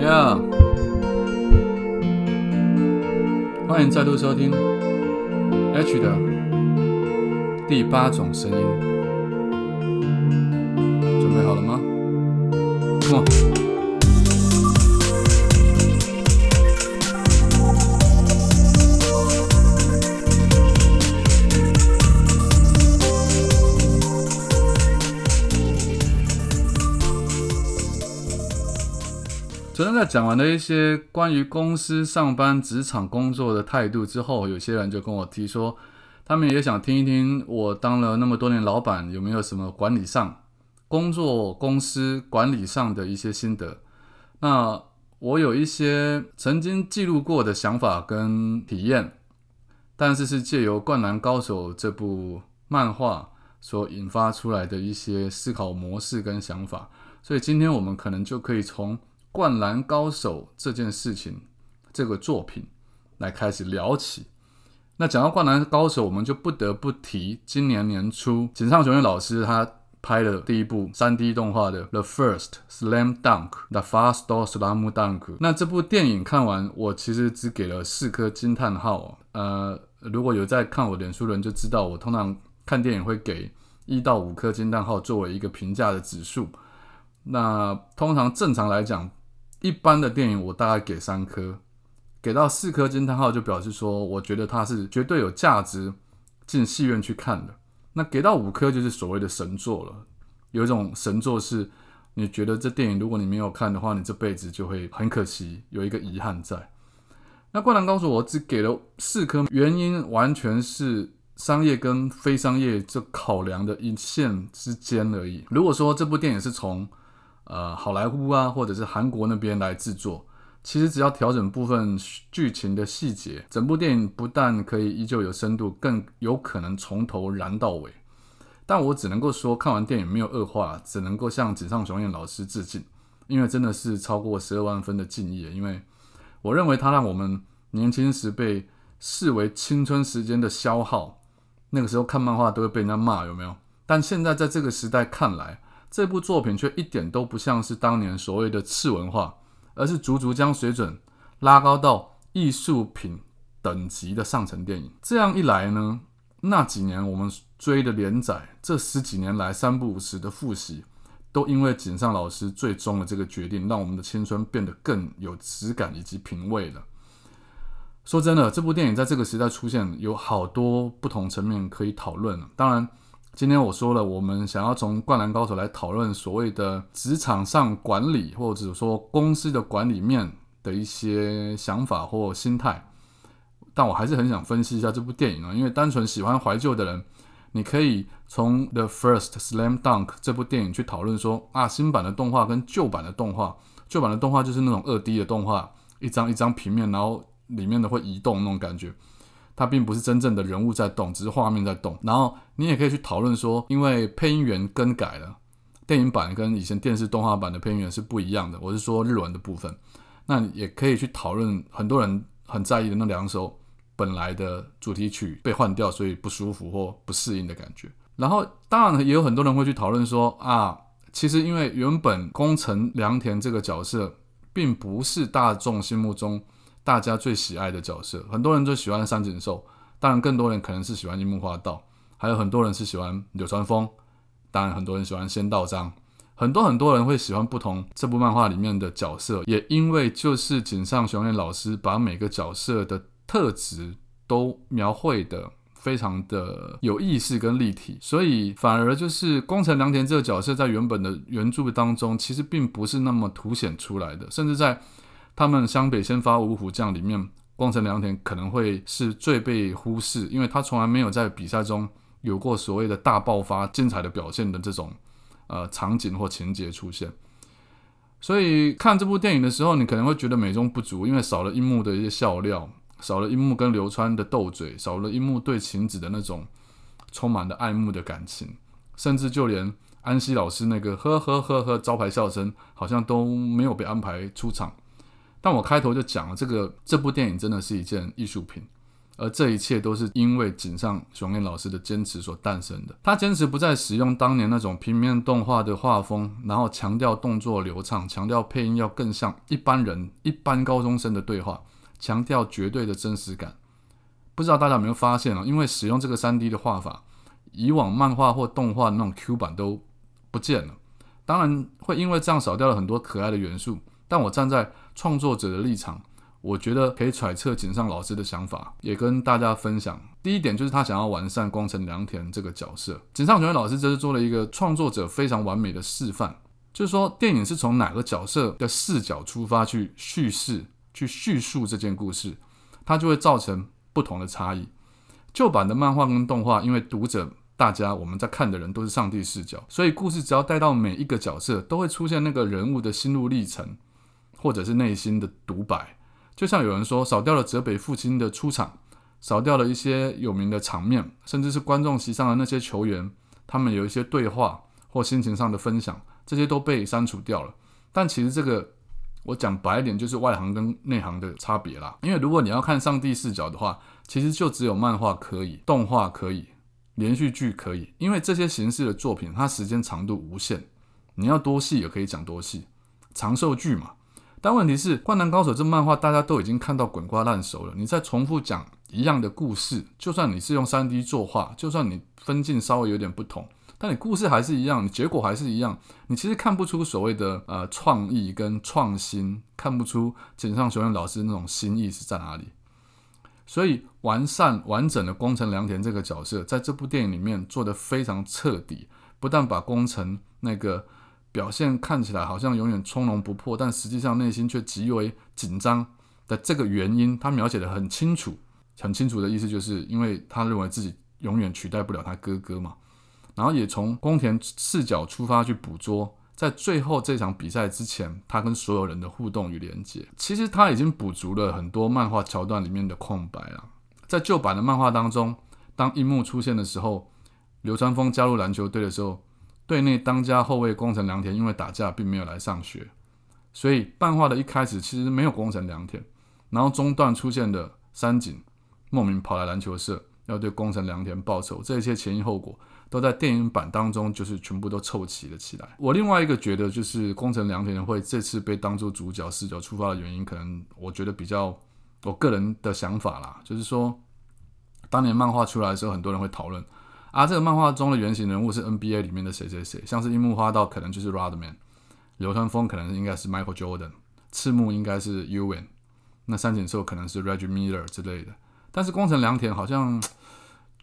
Yeah，欢迎再度收听 H 的第八种声音，准备好了吗？那讲完了一些关于公司上班、职场工作的态度之后，有些人就跟我提说，他们也想听一听我当了那么多年老板，有没有什么管理上、工作、公司管理上的一些心得。那我有一些曾经记录过的想法跟体验，但是是借由《灌篮高手》这部漫画所引发出来的一些思考模式跟想法。所以今天我们可能就可以从《灌篮高手》这件事情、这个作品来开始聊起。那讲到《灌篮高手》，我们就不得不提今年年初井上雄彦老师他拍的第一部 3D 动画的《The First Slam Dunk》The Fast Slam Dunk。那这部电影看完，我其实只给了四颗惊叹号。呃，如果有在看我脸书的人就知道，我通常看电影会给一到五颗惊叹号作为一个评价的指数。那通常正常来讲，一般的电影我大概给三颗，给到四颗惊叹号就表示说，我觉得它是绝对有价值进戏院去看的。那给到五颗就是所谓的神作了。有一种神作是，你觉得这电影如果你没有看的话，你这辈子就会很可惜，有一个遗憾在。那《灌篮高手》我只给了四颗，原因完全是商业跟非商业这考量的一线之间而已。如果说这部电影是从呃，好莱坞啊，或者是韩国那边来制作，其实只要调整部分剧情的细节，整部电影不但可以依旧有深度，更有可能从头燃到尾。但我只能够说，看完电影没有恶化，只能够向井上雄彦老师致敬，因为真的是超过十二万分的敬意。因为我认为他让我们年轻时被视为青春时间的消耗，那个时候看漫画都会被人家骂，有没有？但现在在这个时代看来，这部作品却一点都不像是当年所谓的次文化，而是足足将水准拉高到艺术品等级的上层电影。这样一来呢，那几年我们追的连载，这十几年来三不五时的复习，都因为井上老师最终的这个决定，让我们的青春变得更有质感以及品味了。说真的，这部电影在这个时代出现，有好多不同层面可以讨论。当然。今天我说了，我们想要从《灌篮高手》来讨论所谓的职场上管理，或者说公司的管理面的一些想法或心态。但我还是很想分析一下这部电影啊，因为单纯喜欢怀旧的人，你可以从《The First Slam Dunk》这部电影去讨论说啊，新版的动画跟旧版的动画，旧版的动画就是那种二 D 的动画，一张一张平面，然后里面的会移动那种感觉。它并不是真正的人物在动，只是画面在动。然后你也可以去讨论说，因为配音员更改了，电影版跟以前电视动画版的配音员是不一样的。我是说日文的部分。那也可以去讨论很多人很在意的那两首本来的主题曲被换掉，所以不舒服或不适应的感觉。然后当然也有很多人会去讨论说啊，其实因为原本宫城良田这个角色并不是大众心目中。大家最喜爱的角色，很多人就喜欢三井寿，当然更多人可能是喜欢樱木花道，还有很多人是喜欢流川枫，当然很多人喜欢仙道章，很多很多人会喜欢不同这部漫画里面的角色，也因为就是井上雄彦老师把每个角色的特质都描绘的非常的有意识跟立体，所以反而就是宫城良田这个角色在原本的原著当中其实并不是那么凸显出来的，甚至在。他们湘北先发五虎将里面，光城良田可能会是最被忽视，因为他从来没有在比赛中有过所谓的大爆发、精彩的表现的这种呃场景或情节出现。所以看这部电影的时候，你可能会觉得美中不足，因为少了樱木的一些笑料，少了樱木跟流川的斗嘴，少了樱木对晴子的那种充满的爱慕的感情，甚至就连安西老师那个呵呵呵呵招牌笑声，好像都没有被安排出场。但我开头就讲了，这个这部电影真的是一件艺术品，而这一切都是因为井上雄彦老师的坚持所诞生的。他坚持不再使用当年那种平面动画的画风，然后强调动作流畅，强调配音要更像一般人、一般高中生的对话，强调绝对的真实感。不知道大家有没有发现啊？因为使用这个三 D 的画法，以往漫画或动画那种 Q 版都不见了。当然会因为这样少掉了很多可爱的元素，但我站在创作者的立场。我觉得可以揣测井上老师的想法，也跟大家分享。第一点就是他想要完善光城良田这个角色。井上雄彦老师这是做了一个创作者非常完美的示范，就是说电影是从哪个角色的视角出发去叙事、去叙述这件故事，它就会造成不同的差异。旧版的漫画跟动画，因为读者大家我们在看的人都是上帝视角，所以故事只要带到每一个角色，都会出现那个人物的心路历程，或者是内心的独白。就像有人说，少掉了泽北父亲的出场，少掉了一些有名的场面，甚至是观众席上的那些球员，他们有一些对话或心情上的分享，这些都被删除掉了。但其实这个，我讲白一点，就是外行跟内行的差别啦。因为如果你要看上帝视角的话，其实就只有漫画可以，动画可以，连续剧可以，因为这些形式的作品，它时间长度无限，你要多细也可以讲多细，长寿剧嘛。但问题是，《灌篮高手》这漫画大家都已经看到滚瓜烂熟了，你再重复讲一样的故事，就算你是用三 D 作画，就算你分镜稍微有点不同，但你故事还是一样，你结果还是一样，你其实看不出所谓的呃创意跟创新，看不出井上雄彦老师那种心意是在哪里。所以，完善完整的工程良田这个角色，在这部电影里面做得非常彻底，不但把工程那个。表现看起来好像永远从容不迫，但实际上内心却极为紧张的这个原因，他描写的很清楚，很清楚的意思就是因为他认为自己永远取代不了他哥哥嘛。然后也从宫田视角出发去捕捉，在最后这场比赛之前，他跟所有人的互动与连接，其实他已经补足了很多漫画桥段里面的空白了。在旧版的漫画当中，当樱木出现的时候，流川枫加入篮球队的时候。队内当家后卫宫城良田因为打架并没有来上学，所以漫画的一开始其实没有宫城良田，然后中段出现的山井莫名跑来篮球社要对宫城良田报仇，这一切前因后果都在电影版当中就是全部都凑齐了起来。我另外一个觉得就是宫城良田会这次被当做主角视角出发的原因，可能我觉得比较我个人的想法啦，就是说当年漫画出来的时候，很多人会讨论。啊，这个漫画中的原型人物是 NBA 里面的谁谁谁，像是樱木花道可能就是 Rodman，流川枫可能应该是 Michael Jordan，赤木应该是 Ewing，那三井寿可能是 Reggie Miller 之类的。但是宫城良田好像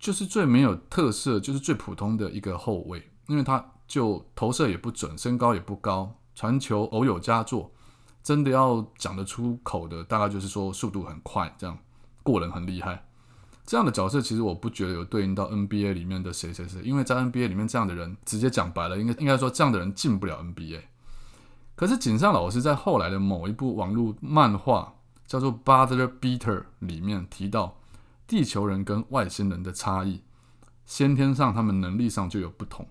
就是最没有特色，就是最普通的一个后卫，因为他就投射也不准，身高也不高，传球偶有佳作，真的要讲得出口的，大概就是说速度很快，这样过人很厉害。这样的角色其实我不觉得有对应到 NBA 里面的谁谁谁，因为在 NBA 里面这样的人直接讲白了，应该应该说这样的人进不了 NBA。可是井上老师在后来的某一部网络漫画叫做《Brother Beater》里面提到，地球人跟外星人的差异，先天上他们能力上就有不同。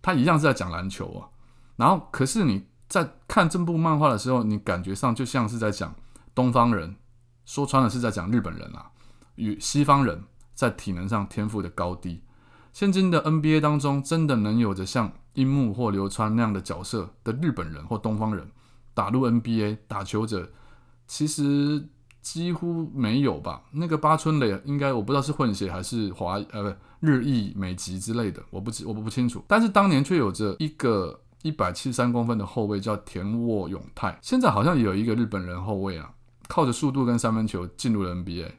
他一样是在讲篮球啊，然后可是你在看这部漫画的时候，你感觉上就像是在讲东方人，说穿了是在讲日本人啊。与西方人在体能上天赋的高低，现今的 NBA 当中，真的能有着像樱木或流川那样的角色的日本人或东方人打入 NBA 打球者，其实几乎没有吧？那个八村垒应该我不知道是混血还是华呃不日裔美籍之类的，我不知我不清楚。但是当年却有着一个一百七十三公分的后卫叫田沃永泰，现在好像也有一个日本人后卫啊，靠着速度跟三分球进入了 NBA。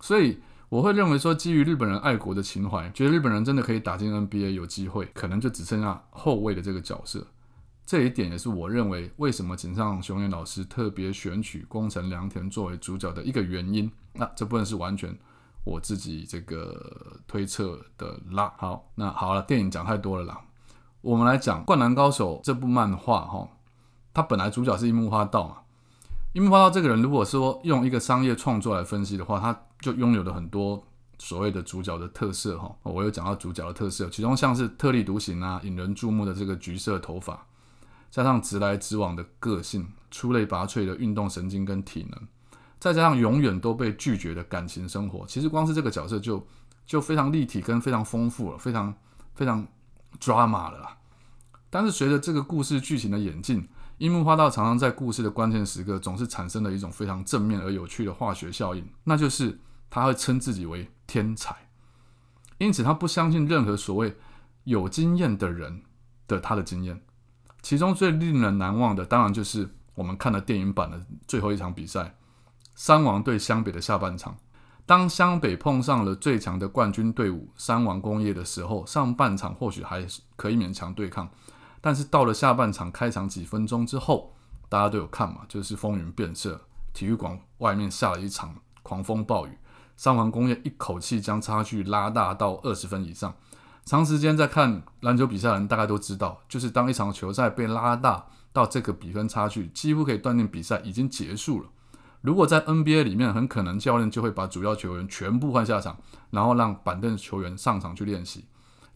所以我会认为说，基于日本人爱国的情怀，觉得日本人真的可以打进 NBA 有机会，可能就只剩下后卫的这个角色。这一点也是我认为为什么井上雄彦老师特别选取宫城良田作为主角的一个原因。那这部分是完全我自己这个推测的啦。好，那好了，电影讲太多了啦，我们来讲《灌篮高手》这部漫画哈，他本来主角是樱木花道嘛。樱木花道这个人，如果说用一个商业创作来分析的话，他就拥有了很多所谓的主角的特色哈。我有讲到主角的特色，其中像是特立独行啊、引人注目的这个橘色头发，加上直来直往的个性、出类拔萃的运动神经跟体能，再加上永远都被拒绝的感情生活，其实光是这个角色就就非常立体跟非常丰富了，非常非常 drama 了。但是随着这个故事剧情的演进，樱木花道常常在故事的关键时刻总是产生了一种非常正面而有趣的化学效应，那就是他会称自己为天才，因此他不相信任何所谓有经验的人的他的经验。其中最令人难忘的，当然就是我们看了电影版的最后一场比赛——三王对湘北的下半场。当湘北碰上了最强的冠军队伍三王工业的时候，上半场或许还可以勉强对抗，但是到了下半场开场几分钟之后，大家都有看嘛，就是风云变色，体育馆外面下了一场狂风暴雨，三环工业一口气将差距拉大到二十分以上。长时间在看篮球比赛的人大概都知道，就是当一场球赛被拉大到这个比分差距，几乎可以断定比赛已经结束了。如果在 NBA 里面，很可能教练就会把主要球员全部换下场，然后让板凳球员上场去练习，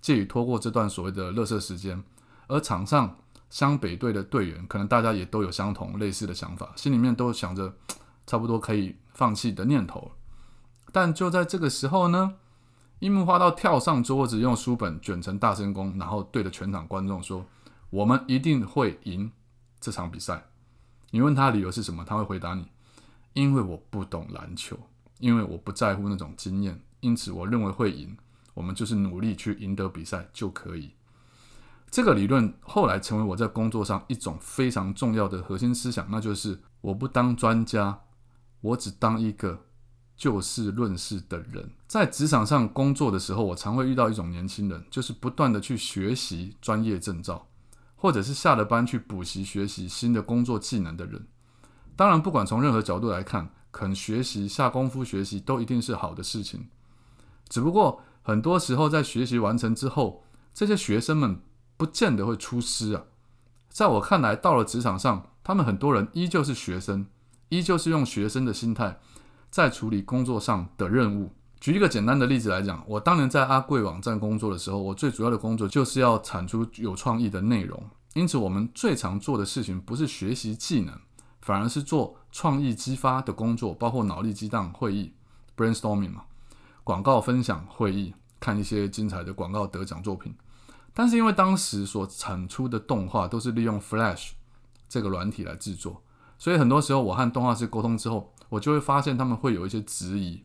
借以拖过这段所谓的热射时间。而场上湘北队的队员，可能大家也都有相同类似的想法，心里面都想着差不多可以放弃的念头。但就在这个时候呢？樱木花道跳上桌子，用书本卷成大声功，然后对着全场观众说：“我们一定会赢这场比赛。”你问他理由是什么，他会回答你：“因为我不懂篮球，因为我不在乎那种经验，因此我认为会赢。我们就是努力去赢得比赛就可以。”这个理论后来成为我在工作上一种非常重要的核心思想，那就是我不当专家，我只当一个。就事论事的人，在职场上工作的时候，我常会遇到一种年轻人，就是不断的去学习专业证照，或者是下了班去补习学习新的工作技能的人。当然，不管从任何角度来看，肯学习、下功夫学习都一定是好的事情。只不过，很多时候在学习完成之后，这些学生们不见得会出师啊。在我看来，到了职场上，他们很多人依旧是学生，依旧是用学生的心态。在处理工作上的任务。举一个简单的例子来讲，我当年在阿贵网站工作的时候，我最主要的工作就是要产出有创意的内容。因此，我们最常做的事情不是学习技能，反而是做创意激发的工作，包括脑力激荡会议 （brainstorming） 嘛，广告分享会议，看一些精彩的广告得奖作品。但是因为当时所产出的动画都是利用 Flash 这个软体来制作，所以很多时候我和动画师沟通之后。我就会发现他们会有一些质疑，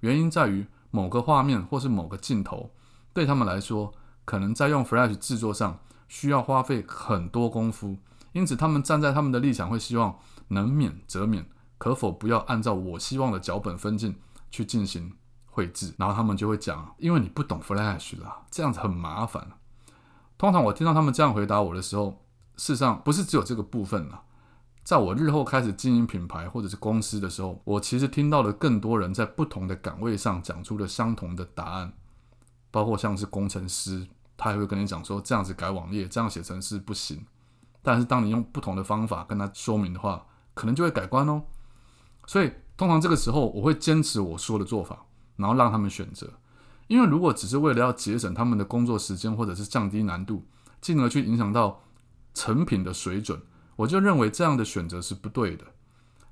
原因在于某个画面或是某个镜头对他们来说，可能在用 Flash 制作上需要花费很多功夫，因此他们站在他们的立场会希望能免则免，可否不要按照我希望的脚本分镜去进行绘制？然后他们就会讲，因为你不懂 Flash 啦，这样子很麻烦。通常我听到他们这样回答我的时候，事实上不是只有这个部分了。在我日后开始经营品牌或者是公司的时候，我其实听到了更多人在不同的岗位上讲出了相同的答案，包括像是工程师，他也会跟你讲说这样子改网页、这样写程式不行。但是当你用不同的方法跟他说明的话，可能就会改观哦。所以通常这个时候，我会坚持我说的做法，然后让他们选择。因为如果只是为了要节省他们的工作时间，或者是降低难度，进而去影响到成品的水准。我就认为这样的选择是不对的。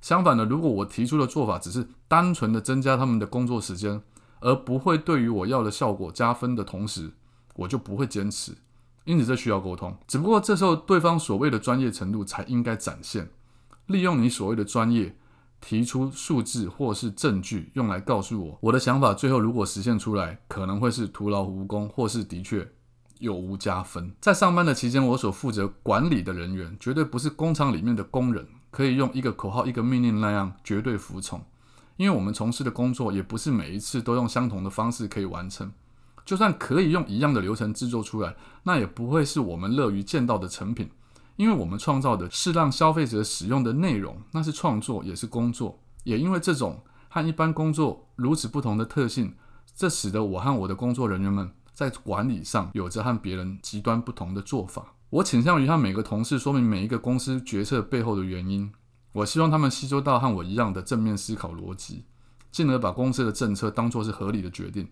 相反的，如果我提出的做法只是单纯的增加他们的工作时间，而不会对于我要的效果加分的同时，我就不会坚持。因此，这需要沟通。只不过这时候，对方所谓的专业程度才应该展现。利用你所谓的专业，提出数字或是证据，用来告诉我我的想法。最后，如果实现出来，可能会是徒劳无功，或是的确。有无加分？在上班的期间，我所负责管理的人员绝对不是工厂里面的工人，可以用一个口号、一个命令那样绝对服从。因为我们从事的工作也不是每一次都用相同的方式可以完成。就算可以用一样的流程制作出来，那也不会是我们乐于见到的成品。因为我们创造的是让消费者使用的内容，那是创作也是工作。也因为这种和一般工作如此不同的特性，这使得我和我的工作人员们。在管理上有着和别人极端不同的做法。我倾向于向每个同事说明每一个公司决策背后的原因。我希望他们吸收到和我一样的正面思考逻辑，进而把公司的政策当作是合理的决定，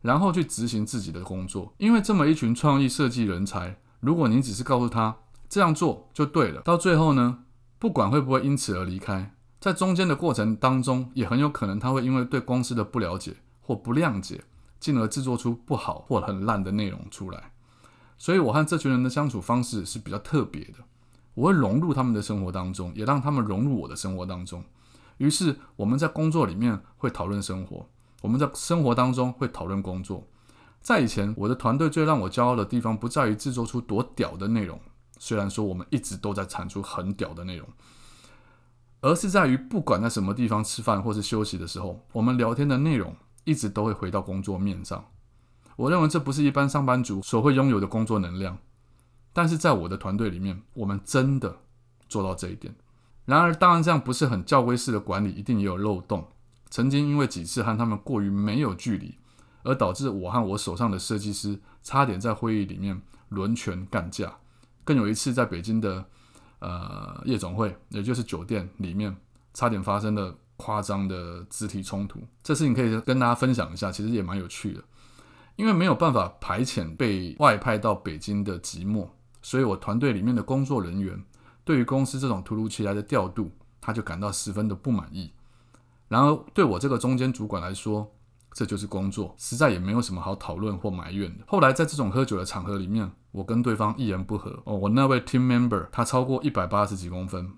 然后去执行自己的工作。因为这么一群创意设计人才，如果您只是告诉他这样做就对了，到最后呢，不管会不会因此而离开，在中间的过程当中，也很有可能他会因为对公司的不了解或不谅解，进而制作出不好或很烂的内容出来。所以，我和这群人的相处方式是比较特别的。我会融入他们的生活当中，也让他们融入我的生活当中。于是，我们在工作里面会讨论生活，我们在生活当中会讨论工作。在以前，我的团队最让我骄傲的地方，不在于制作出多屌的内容，虽然说我们一直都在产出很屌的内容，而是在于不管在什么地方吃饭或是休息的时候，我们聊天的内容一直都会回到工作面上。我认为这不是一般上班族所会拥有的工作能量。但是在我的团队里面，我们真的做到这一点。然而，当然这样不是很教规式的管理，一定也有漏洞。曾经因为几次和他们过于没有距离，而导致我和我手上的设计师差点在会议里面轮拳干架。更有一次，在北京的呃夜总会，也就是酒店里面，差点发生了夸张的肢体冲突。这事情可以跟大家分享一下，其实也蛮有趣的。因为没有办法排遣被外派到北京的寂寞。所以，我团队里面的工作人员对于公司这种突如其来的调度，他就感到十分的不满意。然而，对我这个中间主管来说，这就是工作，实在也没有什么好讨论或埋怨的。后来，在这种喝酒的场合里面，我跟对方一言不合。哦，我那位 team member 他超过一百八十几公分，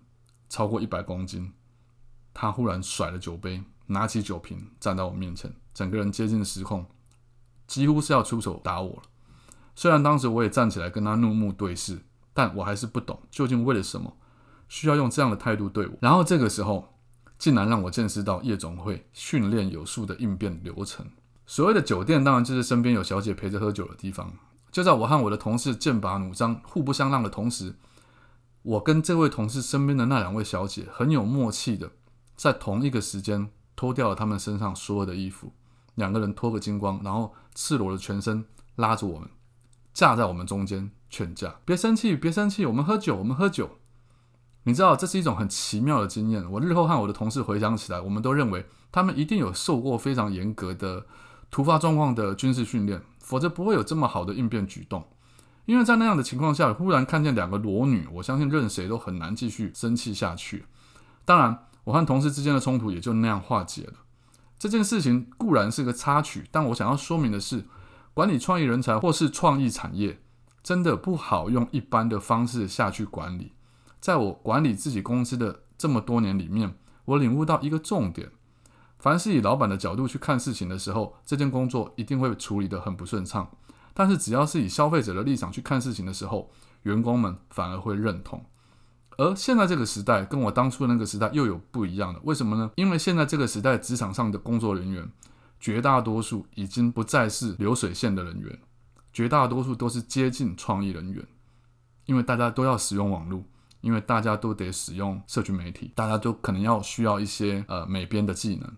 超过一百公斤，他忽然甩了酒杯，拿起酒瓶站在我面前，整个人接近失控，几乎是要出手打我了。虽然当时我也站起来跟他怒目对视，但我还是不懂究竟为了什么需要用这样的态度对我。然后这个时候，竟然让我见识到夜总会训练有素的应变流程。所谓的酒店，当然就是身边有小姐陪着喝酒的地方。就在我和我的同事剑拔弩张、互不相让的同时，我跟这位同事身边的那两位小姐很有默契的，在同一个时间脱掉了他们身上所有的衣服，两个人脱个精光，然后赤裸的全身，拉着我们。架在我们中间劝架，别生气，别生气，我们喝酒，我们喝酒。你知道这是一种很奇妙的经验。我日后和我的同事回想起来，我们都认为他们一定有受过非常严格的突发状况的军事训练，否则不会有这么好的应变举动。因为在那样的情况下，忽然看见两个裸女，我相信任谁都很难继续生气下去。当然，我和同事之间的冲突也就那样化解了。这件事情固然是个插曲，但我想要说明的是。管理创意人才或是创意产业，真的不好用一般的方式下去管理。在我管理自己公司的这么多年里面，我领悟到一个重点：凡是以老板的角度去看事情的时候，这件工作一定会处理得很不顺畅；但是只要是以消费者的立场去看事情的时候，员工们反而会认同。而现在这个时代跟我当初那个时代又有不一样的，为什么呢？因为现在这个时代职场上的工作人员。绝大多数已经不再是流水线的人员，绝大多数都是接近创意人员，因为大家都要使用网络，因为大家都得使用社群媒体，大家都可能要需要一些呃美编的技能，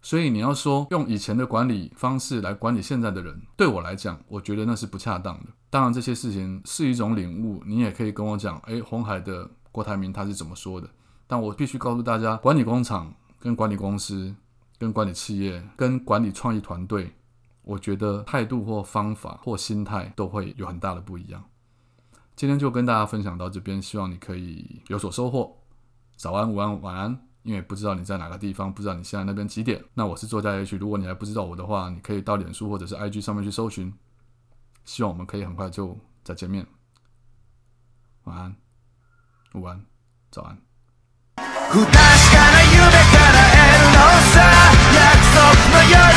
所以你要说用以前的管理方式来管理现在的人，对我来讲，我觉得那是不恰当的。当然这些事情是一种领悟，你也可以跟我讲，诶，红海的郭台铭他是怎么说的？但我必须告诉大家，管理工厂跟管理公司。跟管理企业、跟管理创意团队，我觉得态度或方法或心态都会有很大的不一样。今天就跟大家分享到这边，希望你可以有所收获。早安、午安、晚安，因为不知道你在哪个地方，不知道你现在那边几点。那我是作家 H，如果你还不知道我的话，你可以到脸书或者是 IG 上面去搜寻。希望我们可以很快就再见面。晚安、午安、早安。不確かな夢叶えるのさ約束の夜